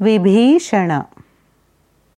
Vibhishan.